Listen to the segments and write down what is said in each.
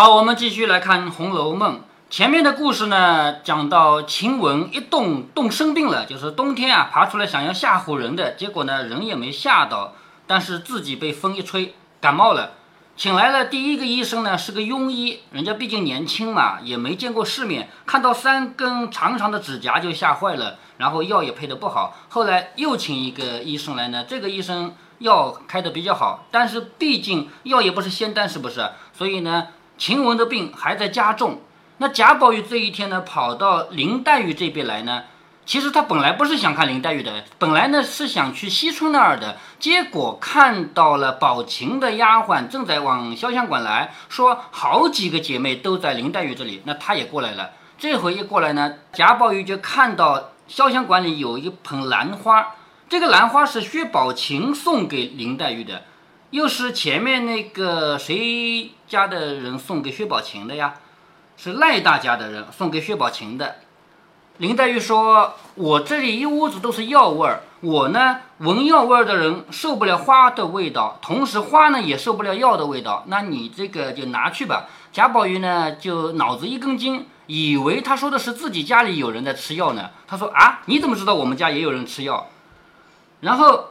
好，我们继续来看《红楼梦》。前面的故事呢，讲到晴雯一冻冻生病了，就是冬天啊，爬出来想要吓唬人的，结果呢，人也没吓到，但是自己被风一吹感冒了。请来了第一个医生呢，是个庸医，人家毕竟年轻嘛，也没见过世面，看到三根长长的指甲就吓坏了，然后药也配的不好。后来又请一个医生来呢，这个医生药开的比较好，但是毕竟药也不是仙丹，是不是？所以呢，晴雯的病还在加重。那贾宝玉这一天呢，跑到林黛玉这边来呢。其实他本来不是想看林黛玉的，本来呢是想去惜春那儿的，结果看到了宝琴的丫鬟正在往潇湘馆来说，好几个姐妹都在林黛玉这里，那他也过来了。这回一过来呢，贾宝玉就看到潇湘馆里有一盆兰花，这个兰花是薛宝琴送给林黛玉的，又是前面那个谁家的人送给薛宝琴的呀？是赖大家的人送给薛宝琴的。林黛玉说：“我这里一屋子都是药味儿，我呢闻药味儿的人受不了花的味道，同时花呢也受不了药的味道。那你这个就拿去吧。”贾宝玉呢就脑子一根筋，以为他说的是自己家里有人在吃药呢。他说：“啊，你怎么知道我们家也有人吃药？”然后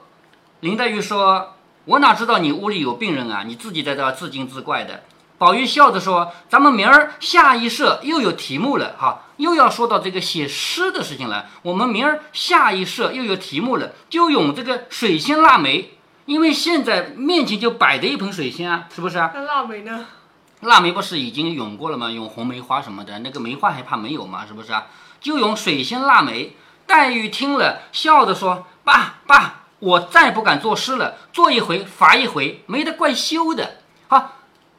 林黛玉说：“我哪知道你屋里有病人啊？你自己在这儿自惊自怪的。”宝玉笑着说：“咱们明儿下一社又有题目了，哈，又要说到这个写诗的事情了。我们明儿下一社又有题目了，就用这个水仙腊梅，因为现在面前就摆着一盆水仙啊，是不是啊？那腊梅呢？腊梅不是已经咏过了吗？咏红梅花什么的，那个梅花还怕没有吗？是不是啊？就用水仙腊梅。黛玉听了，笑着说：‘爸爸，我再不敢作诗了，做一回罚一回，没得怪羞的。’好。”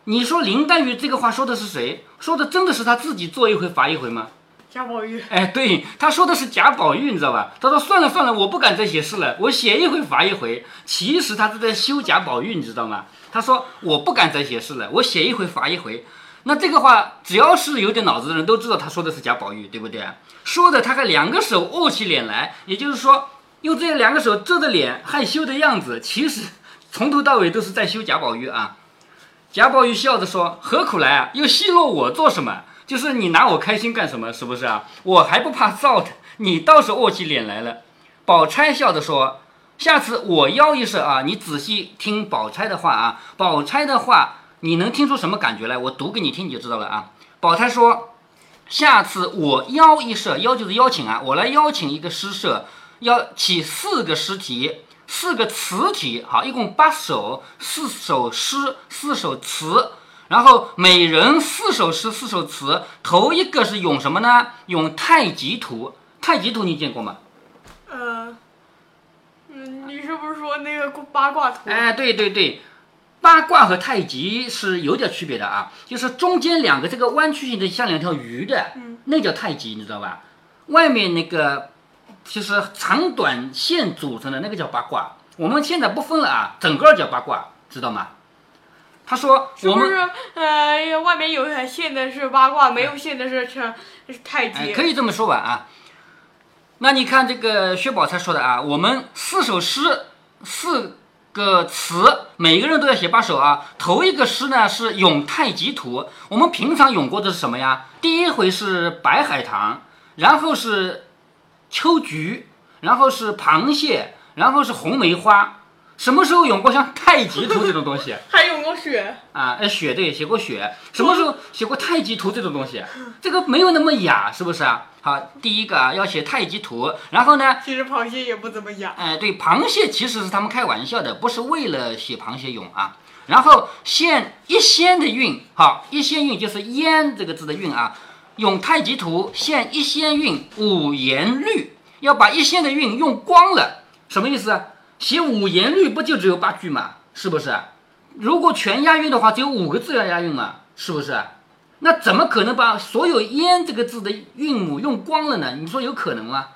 你说林黛玉这个话说的是谁？说的真的是他自己做一回罚一回吗？贾宝玉。哎，对，他说的是贾宝玉，你知道吧？他说算了算了，我不敢再写诗了，我写一回罚一回。其实他是在修贾宝玉，你知道吗？他说我不敢再写诗了，我写一回罚一回。那这个话，只要是有点脑子的人都知道他说的是贾宝玉，对不对？说的他还两个手握起脸来，也就是说用这两个手遮着脸害羞的样子，其实 从头到尾都是在修贾宝玉啊。贾宝玉笑着说：“何苦来啊？又奚落我做什么？就是你拿我开心干什么？是不是啊？我还不怕臊的，你倒是握起脸来了。”宝钗笑着说：“下次我邀一声啊，你仔细听宝钗的话啊。宝钗的话，你能听出什么感觉来？我读给你听，你就知道了啊。”宝钗说：“下次我邀一社，邀就是邀请啊，我来邀请一个诗社，要起四个诗题。”四个词体，好，一共八首，四首诗，四首词，然后每人四首诗，四首词。头一个是咏什么呢？咏太极图。太极图你见过吗？呃，嗯，你是不是说那个八卦图？哎，对对对，八卦和太极是有点区别的啊，就是中间两个这个弯曲性的像两条鱼的，那叫太极，你知道吧？外面那个。就是长短线组成的那个叫八卦，我们现在不分了啊，整个叫八卦，知道吗？他说，是不是呃，外面有线的是八卦，没有线的是是太极？可以这么说吧啊。那你看这个薛宝钗说的啊，我们四首诗，四个词，每个人都要写八首啊。头一个诗呢是咏太极图，我们平常咏过的是什么呀？第一回是白海棠，然后是。秋菊，然后是螃蟹，然后是红梅花。什么时候咏过像太极图这种东西？还咏过雪啊？哎，雪对，写过雪。什么时候写过太极图这种东西？这个没有那么雅，是不是啊？好，第一个啊，要写太极图。然后呢？其实螃蟹也不怎么雅。哎，对，螃蟹其实是他们开玩笑的，不是为了写螃蟹咏啊。然后现一仙的韵，好，一仙韵就是烟这个字的韵啊。用太极图现一仙韵五言律，要把一仙的韵用光了，什么意思？写五言律不就只有八句吗？是不是？如果全押韵的话，只有五个字要押韵嘛？是不是？那怎么可能把所有烟这个字的韵母用光了呢？你说有可能吗？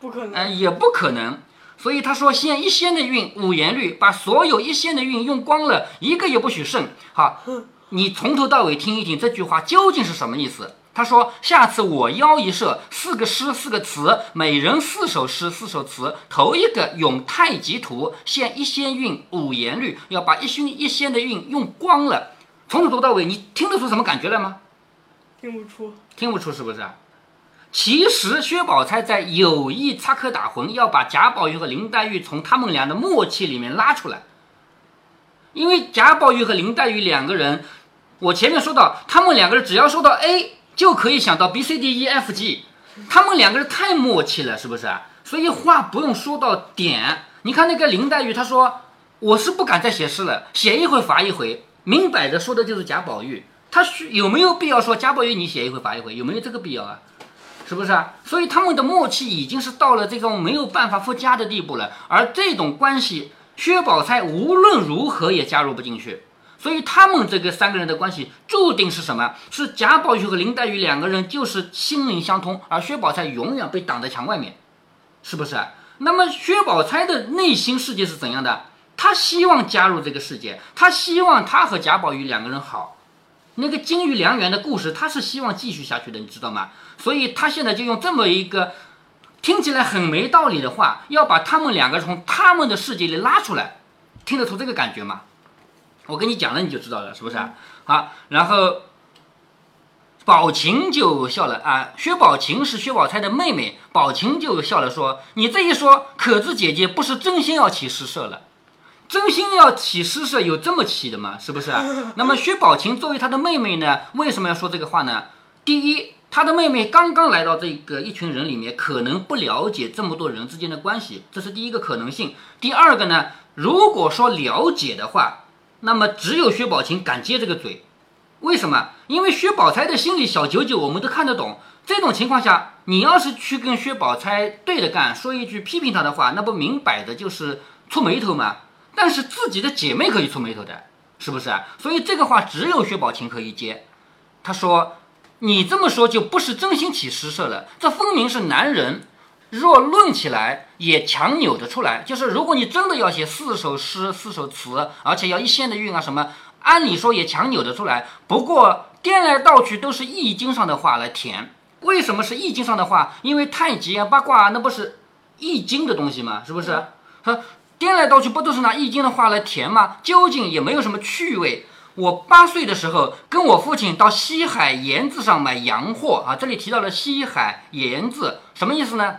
不可能。哎，也不可能。所以他说现一仙的韵五言律，把所有一仙的韵用光了，一个也不许剩。好，你从头到尾听一听这句话究竟是什么意思？他说：“下次我邀一社，四个诗，四个词，每人四首诗，四首词。头一个咏太极图，现一仙韵五言律，要把一仙一仙的韵用光了。从头读到尾，你听得出什么感觉来吗？听不出。听不出是不是？其实薛宝钗在有意插科打诨，要把贾宝玉和林黛玉从他们俩的默契里面拉出来。因为贾宝玉和林黛玉两个人，我前面说到，他们两个人只要说到 A，就可以想到 B、C、D、E、F、G，他们两个人太默契了，是不是？所以话不用说到点。你看那个林黛玉，她说我是不敢再写诗了，写一回罚一回，明摆着说的就是贾宝玉。他需有没有必要说贾宝玉你写一回罚一回？有没有这个必要啊？是不是啊？所以他们的默契已经是到了这种没有办法附加的地步了。而这种关系，薛宝钗无论如何也加入不进去。所以他们这个三个人的关系注定是什么？是贾宝玉和林黛玉两个人就是心灵相通，而薛宝钗永远被挡在墙外面，是不是？那么薛宝钗的内心世界是怎样的？她希望加入这个世界，她希望她和贾宝玉两个人好。那个金玉良缘的故事，他是希望继续下去的，你知道吗？所以他现在就用这么一个听起来很没道理的话，要把他们两个从他们的世界里拉出来，听得出这个感觉吗？我跟你讲了，你就知道了，是不是啊？好，然后宝琴就笑了啊，薛宝琴是薛宝钗的妹妹，宝琴就笑了，说：“你这一说，可知姐姐不是真心要起诗社了？”真心要起诗社有这么起的吗？是不是？那么薛宝琴作为她的妹妹呢，为什么要说这个话呢？第一，她的妹妹刚刚来到这个一群人里面，可能不了解这么多人之间的关系，这是第一个可能性。第二个呢，如果说了解的话，那么只有薛宝琴敢接这个嘴。为什么？因为薛宝钗的心理小九九我们都看得懂。这种情况下，你要是去跟薛宝钗对着干，说一句批评她的话，那不明摆着就是触眉头吗？但是自己的姐妹可以出眉头的，是不是啊？所以这个话只有薛宝琴可以接。他说：“你这么说就不是真心起诗社了，这分明是男人。若论起来也强扭得出来。就是如果你真的要写四首诗、四首词，而且要一线的韵啊什么，按理说也强扭得出来。不过颠来倒去都是易经上的话来填。为什么是易经上的话？因为太极啊、八卦啊，那不是易经的东西吗？是不是？他。”颠来倒去不都是拿易经的话来填吗？究竟也没有什么趣味。我八岁的时候跟我父亲到西海盐字上买洋货啊，这里提到了西海盐字，什么意思呢？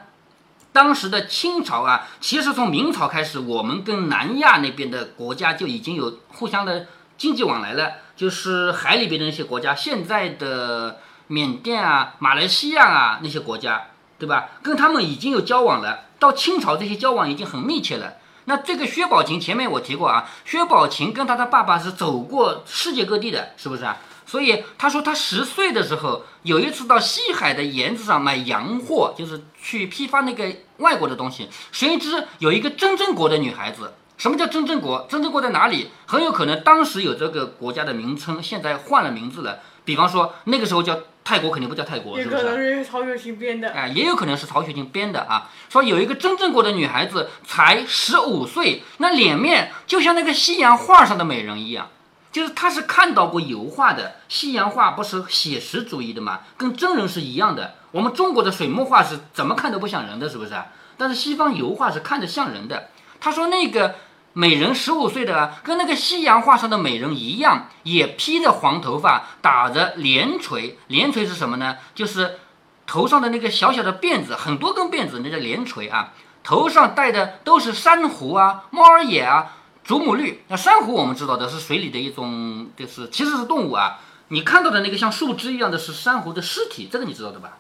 当时的清朝啊，其实从明朝开始，我们跟南亚那边的国家就已经有互相的经济往来了，就是海里边的那些国家，现在的缅甸啊、马来西亚啊那些国家，对吧？跟他们已经有交往了。到清朝，这些交往已经很密切了。那这个薛宝琴前面我提过啊，薛宝琴跟他的爸爸是走过世界各地的，是不是啊？所以他说他十岁的时候有一次到西海的盐子上买洋货，就是去批发那个外国的东西。谁知有一个真正国的女孩子，什么叫真正国？真正国在哪里？很有可能当时有这个国家的名称，现在换了名字了。比方说那个时候叫。泰国肯定不叫泰国，是不是？也可能是曹雪芹编的。哎，也有可能是曹雪芹编的啊。说有一个真正国的女孩子才十五岁，那脸面就像那个西洋画上的美人一样，就是他是看到过油画的。西洋画不是写实主义的嘛，跟真人是一样的。我们中国的水墨画是怎么看都不像人的，是不是？但是西方油画是看着像人的。他说那个。美人十五岁的，跟那个西洋画上的美人一样，也披着黄头发，打着连垂。连垂是什么呢？就是头上的那个小小的辫子，很多根辫子，那叫连垂啊。头上戴的都是珊瑚啊、猫儿眼啊、祖母绿。那珊瑚我们知道的是水里的一种，就是其实是动物啊。你看到的那个像树枝一样的是珊瑚的尸体，这个你知道的吧？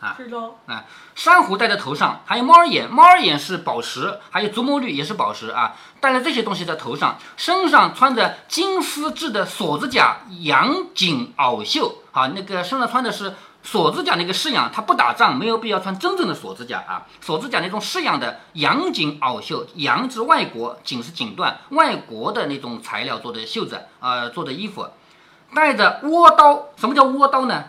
啊，知道啊，珊瑚戴在头上，还有猫儿眼，猫儿眼是宝石，还有祖母绿也是宝石啊。戴了这些东西在头上，身上穿着金丝制的锁子甲羊颈袄袖，啊，那个身上穿的是锁子甲那个式样，他不打仗没有必要穿真正的锁子甲啊。锁子甲那种式样的羊颈袄袖，羊是外国，颈是锦缎，外国的那种材料做的袖子啊，做的衣服，带着倭刀，什么叫倭刀呢？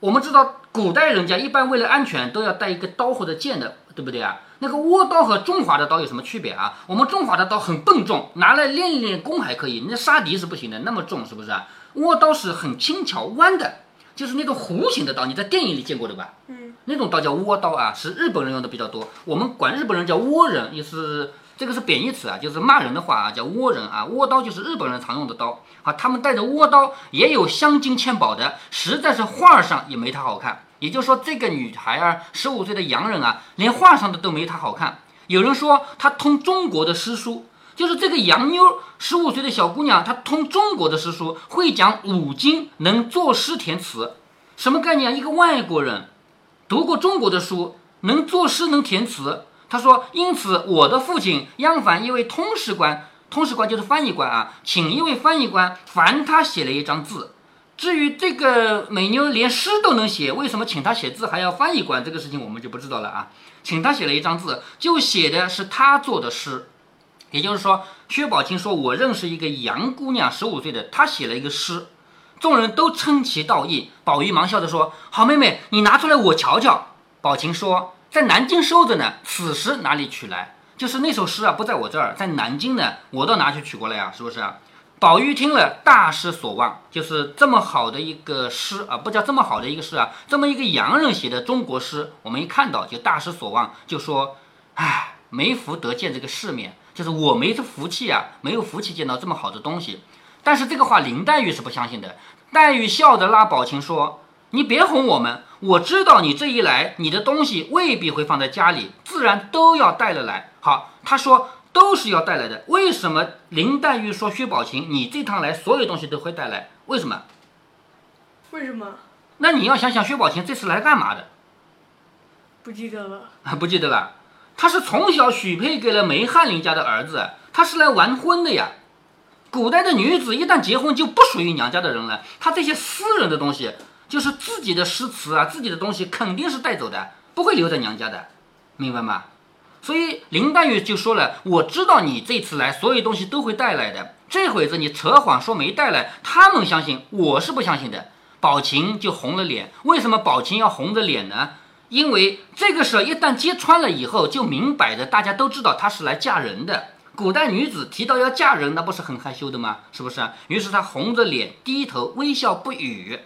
我们知道。古代人家一般为了安全都要带一个刀或者剑的，对不对啊？那个倭刀和中华的刀有什么区别啊？我们中华的刀很笨重，拿来练一练功还可以，那杀敌是不行的，那么重是不是啊？倭刀是很轻巧弯的，就是那种弧形的刀，你在电影里见过的吧？嗯，那种刀叫倭刀啊，是日本人用的比较多。我们管日本人叫倭人，也是这个是贬义词啊，就是骂人的话啊，叫倭人啊，倭刀就是日本人常用的刀啊，他们带着倭刀也有镶金嵌宝的，实在是画上也没她好看。也就是说，这个女孩儿十五岁的洋人啊，连画上的都没她好看。有人说她通中国的诗书，就是这个洋妞十五岁的小姑娘，她通中国的诗书，会讲五经，能作诗填词，什么概念？一个外国人读过中国的书，能作诗能填词。他说：“因此，我的父亲央凡一位通史官，通史官就是翻译官啊，请一位翻译官，烦他写了一张字。至于这个美妞连诗都能写，为什么请他写字还要翻译官？这个事情我们就不知道了啊。请他写了一张字，就写的是他做的诗。也就是说，薛宝琴说我认识一个洋姑娘，十五岁的，她写了一个诗，众人都称其道义。宝玉忙笑着说：好妹妹，你拿出来我瞧瞧。宝琴说。”在南京收着呢，此时哪里取来？就是那首诗啊，不在我这儿，在南京呢，我到哪去取过来呀？是不是？宝玉听了，大失所望，就是这么好的一个诗啊，不叫这么好的一个诗啊，这么一个洋人写的中国诗，我们一看到就大失所望，就说，唉，没福得见这个世面，就是我没这福气啊，没有福气见到这么好的东西。但是这个话林黛玉是不相信的，黛玉笑着拉宝琴说。你别哄我们，我知道你这一来，你的东西未必会放在家里，自然都要带了来。好，她说都是要带来的。为什么林黛玉说薛宝琴，你这趟来所有东西都会带来？为什么？为什么？那你要想想薛宝琴这次来干嘛的？不记得了啊，不记得了。他是从小许配给了梅翰林家的儿子，他是来完婚的呀。古代的女子一旦结婚就不属于娘家的人了，她这些私人的东西。就是自己的诗词啊，自己的东西肯定是带走的，不会留在娘家的，明白吗？所以林黛玉就说了：“我知道你这次来，所有东西都会带来的。这会子你扯谎说没带来，他们相信，我是不相信的。”宝琴就红了脸。为什么宝琴要红着脸呢？因为这个时候一旦揭穿了以后，就明摆着大家都知道她是来嫁人的。古代女子提到要嫁人，那不是很害羞的吗？是不是？于是她红着脸，低头微笑不语。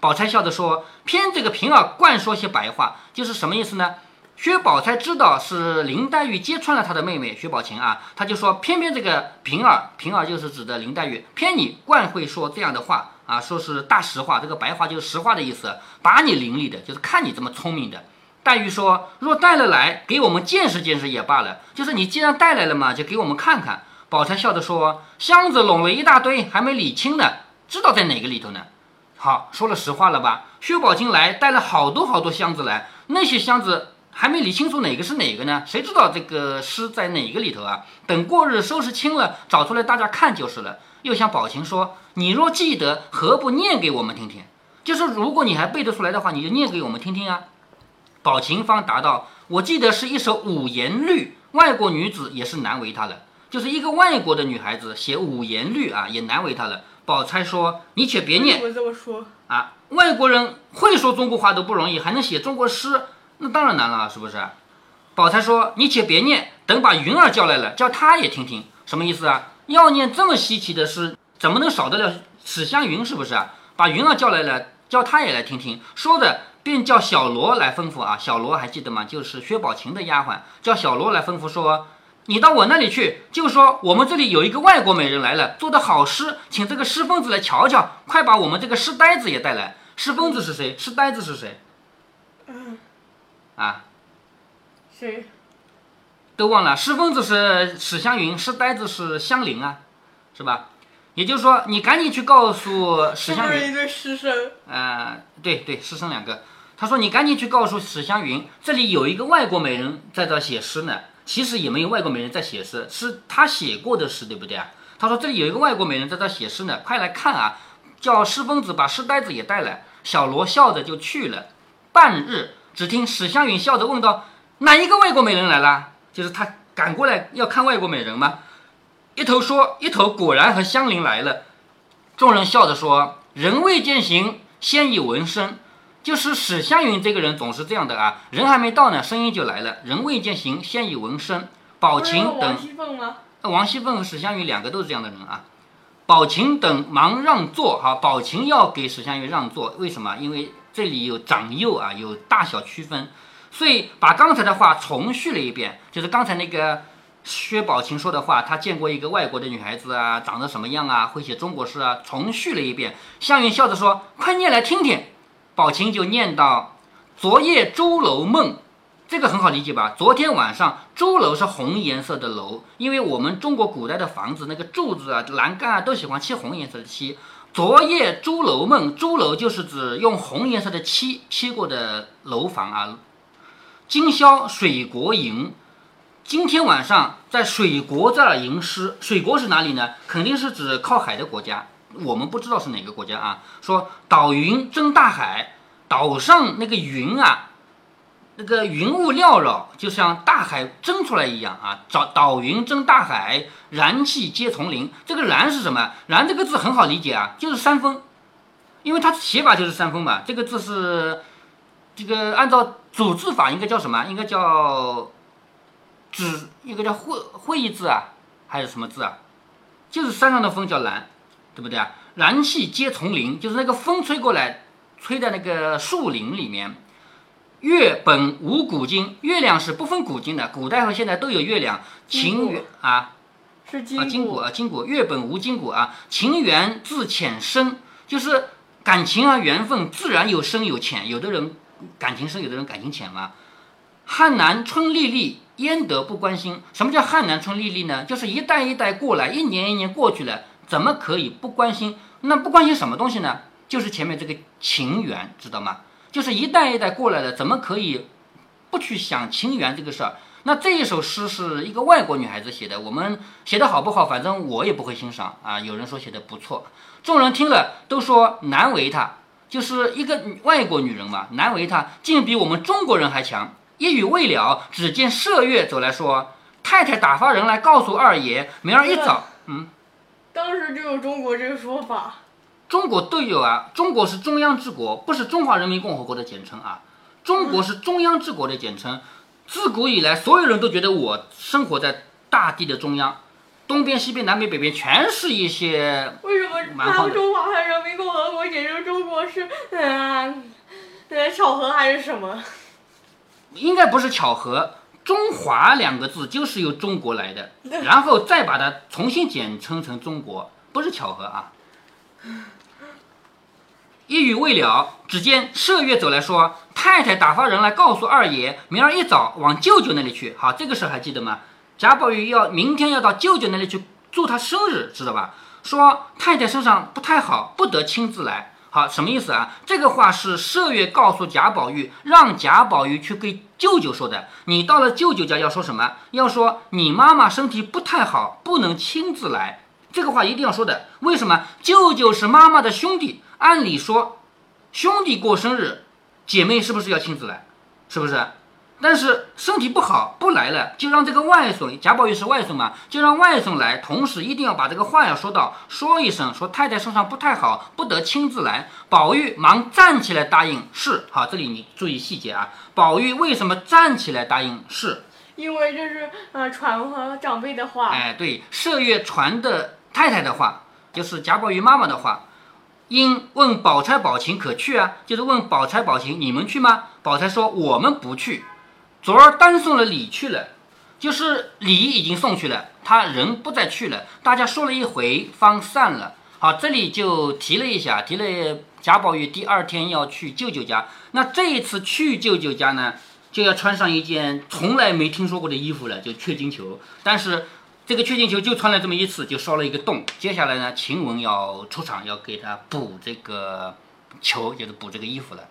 宝钗笑着说：“偏这个平儿惯说些白话，就是什么意思呢？”薛宝钗知道是林黛玉揭穿了她的妹妹薛宝琴啊，她就说：“偏偏这个平儿，平儿就是指的林黛玉，偏你惯会说这样的话啊，说是大实话，这个白话就是实话的意思，把你伶俐的，就是看你这么聪明的。”黛玉说：“若带了来，给我们见识见识也罢了，就是你既然带来了嘛，就给我们看看。”宝钗笑着说：“箱子拢了一大堆，还没理清呢，知道在哪个里头呢？”好，说了实话了吧？薛宝琴来带了好多好多箱子来，那些箱子还没理清楚哪个是哪个呢？谁知道这个诗在哪个里头啊？等过日收拾清了，找出来大家看就是了。又向宝琴说：“你若记得，何不念给我们听听？就是如果你还背得出来的话，你就念给我们听听啊。”宝琴方答道：“我记得是一首五言律，外国女子也是难为她了。就是一个外国的女孩子写五言律啊，也难为她了。”宝钗说：“你且别念，我这么说啊，外国人会说中国话都不容易，还能写中国诗，那当然难了，是不是？”宝钗说：“你且别念，等把云儿叫来了，叫她也听听，什么意思啊？要念这么稀奇的诗，怎么能少得了史湘云？是不是啊？把云儿叫来了，叫她也来听听。”说着，便叫小罗来吩咐啊，小罗还记得吗？就是薛宝琴的丫鬟，叫小罗来吩咐说。你到我那里去，就说我们这里有一个外国美人来了，做的好诗，请这个诗疯子来瞧瞧。快把我们这个诗呆子也带来。诗疯子是谁？诗呆子是谁？嗯，啊，谁？都忘了。诗疯子是史湘云，诗呆子是香菱啊，是吧？也就是说，你赶紧去告诉史湘云。一对师生。呃，对对，师生两个。他说你赶紧去告诉史湘云，这里有一个外国美人在这写诗呢。其实也没有外国美人在写诗，是他写过的诗，对不对啊？他说这里有一个外国美人在这写诗呢，快来看啊！叫诗疯子把诗呆子也带来。小罗笑着就去了。半日，只听史湘云笑着问道：“哪一个外国美人来了？”就是他赶过来要看外国美人吗？一头说，一头果然和香菱来了。众人笑着说：“人未见形，先已闻声。”就是史湘云这个人总是这样的啊，人还没到呢，声音就来了。人未见形，先已闻声。宝琴等王熙凤吗？王熙凤和史湘云两个都是这样的人啊。宝琴等忙让座，哈，宝琴要给史湘云让座，为什么？因为这里有长幼啊，有大小区分，所以把刚才的话重叙了一遍，就是刚才那个薛宝琴说的话，他见过一个外国的女孩子啊，长得什么样啊，会写中国诗啊，重叙了一遍。湘云笑着说：“快念来听听。”宝琴就念到：“昨夜朱楼梦。”这个很好理解吧？昨天晚上朱楼是红颜色的楼，因为我们中国古代的房子那个柱子啊、栏杆啊都喜欢漆红颜色的漆。昨夜朱楼梦，朱楼就是指用红颜色的漆漆过的楼房啊。今宵水国吟，今天晚上在水国这儿吟诗。水国是哪里呢？肯定是指靠海的国家，我们不知道是哪个国家啊。说岛云争大海，岛上那个云啊。那个云雾缭绕，就像大海蒸出来一样啊！找岛云蒸大海，燃气皆丛林。这个“燃”是什么？“燃”这个字很好理解啊，就是山峰，因为它写法就是山峰嘛。这个字是这个按照组织法应该叫什么？应该叫“指”，一个叫“会”会意字啊，还是什么字啊？就是山上的风叫“燃”，对不对啊？燃气接丛林，就是那个风吹过来，吹在那个树林里面。月本无古今，月亮是不分古今的，古代和现在都有月亮。情缘啊，是金谷啊，金谷。月本无金谷啊，情缘自浅深，就是感情啊，缘分自然有深有浅。有的人感情深，有的人感情浅嘛。汉南春历历，焉得不关心？什么叫汉南春历历呢？就是一代一代过来，一年一年过去了，怎么可以不关心？那不关心什么东西呢？就是前面这个情缘，知道吗？就是一代一代过来的，怎么可以不去想情缘这个事儿？那这一首诗是一个外国女孩子写的，我们写的好不好？反正我也不会欣赏啊。有人说写的不错，众人听了都说难为她，就是一个外国女人嘛，难为她竟比我们中国人还强。一语未了，只见麝月走来说：“太太打发人来告诉二爷，明儿一早，嗯，当时就有中国这个说法。”中国都有啊，中国是中央之国，不是中华人民共和国的简称啊。中国是中央之国的简称，自古以来，所有人都觉得我生活在大地的中央，东边、西边、南边、北边全是一些。为什么他们中华人民共和国简称中国是嗯，呃，巧合还是什么？应该不是巧合，“中华”两个字就是由中国来的，然后再把它重新简称成中国，不是巧合啊。一语未了，只见麝月走来说：“太太打发人来告诉二爷，明儿一早往舅舅那里去。”好，这个事还记得吗？贾宝玉要明天要到舅舅那里去祝他生日，知道吧？说太太身上不太好，不得亲自来。好，什么意思啊？这个话是麝月告诉贾宝玉，让贾宝玉去给舅舅说的。你到了舅舅家要说什么？要说你妈妈身体不太好，不能亲自来。这个话一定要说的，为什么？舅舅是妈妈的兄弟，按理说，兄弟过生日，姐妹是不是要亲自来？是不是？但是身体不好不来了，就让这个外孙贾宝玉是外孙嘛，就让外孙来，同时一定要把这个话要说到，说一声，说太太身上不太好，不得亲自来。宝玉忙站起来答应是。好，这里你注意细节啊。宝玉为什么站起来答应是？因为这是呃传和长辈的话。哎，对，麝月传的。太太的话就是贾宝玉妈妈的话，因问宝钗、宝琴可去啊？就是问宝钗、宝琴，你们去吗？宝钗说我们不去，昨儿单送了礼去了，就是礼已经送去了，他人不再去了。大家说了一回，方散了。好，这里就提了一下，提了贾宝玉第二天要去舅舅家。那这一次去舅舅家呢，就要穿上一件从来没听说过的衣服了，就雀金球。但是。这个雀金球就穿了这么一次，就烧了一个洞。接下来呢，晴雯要出场，要给他补这个球，就是补这个衣服了。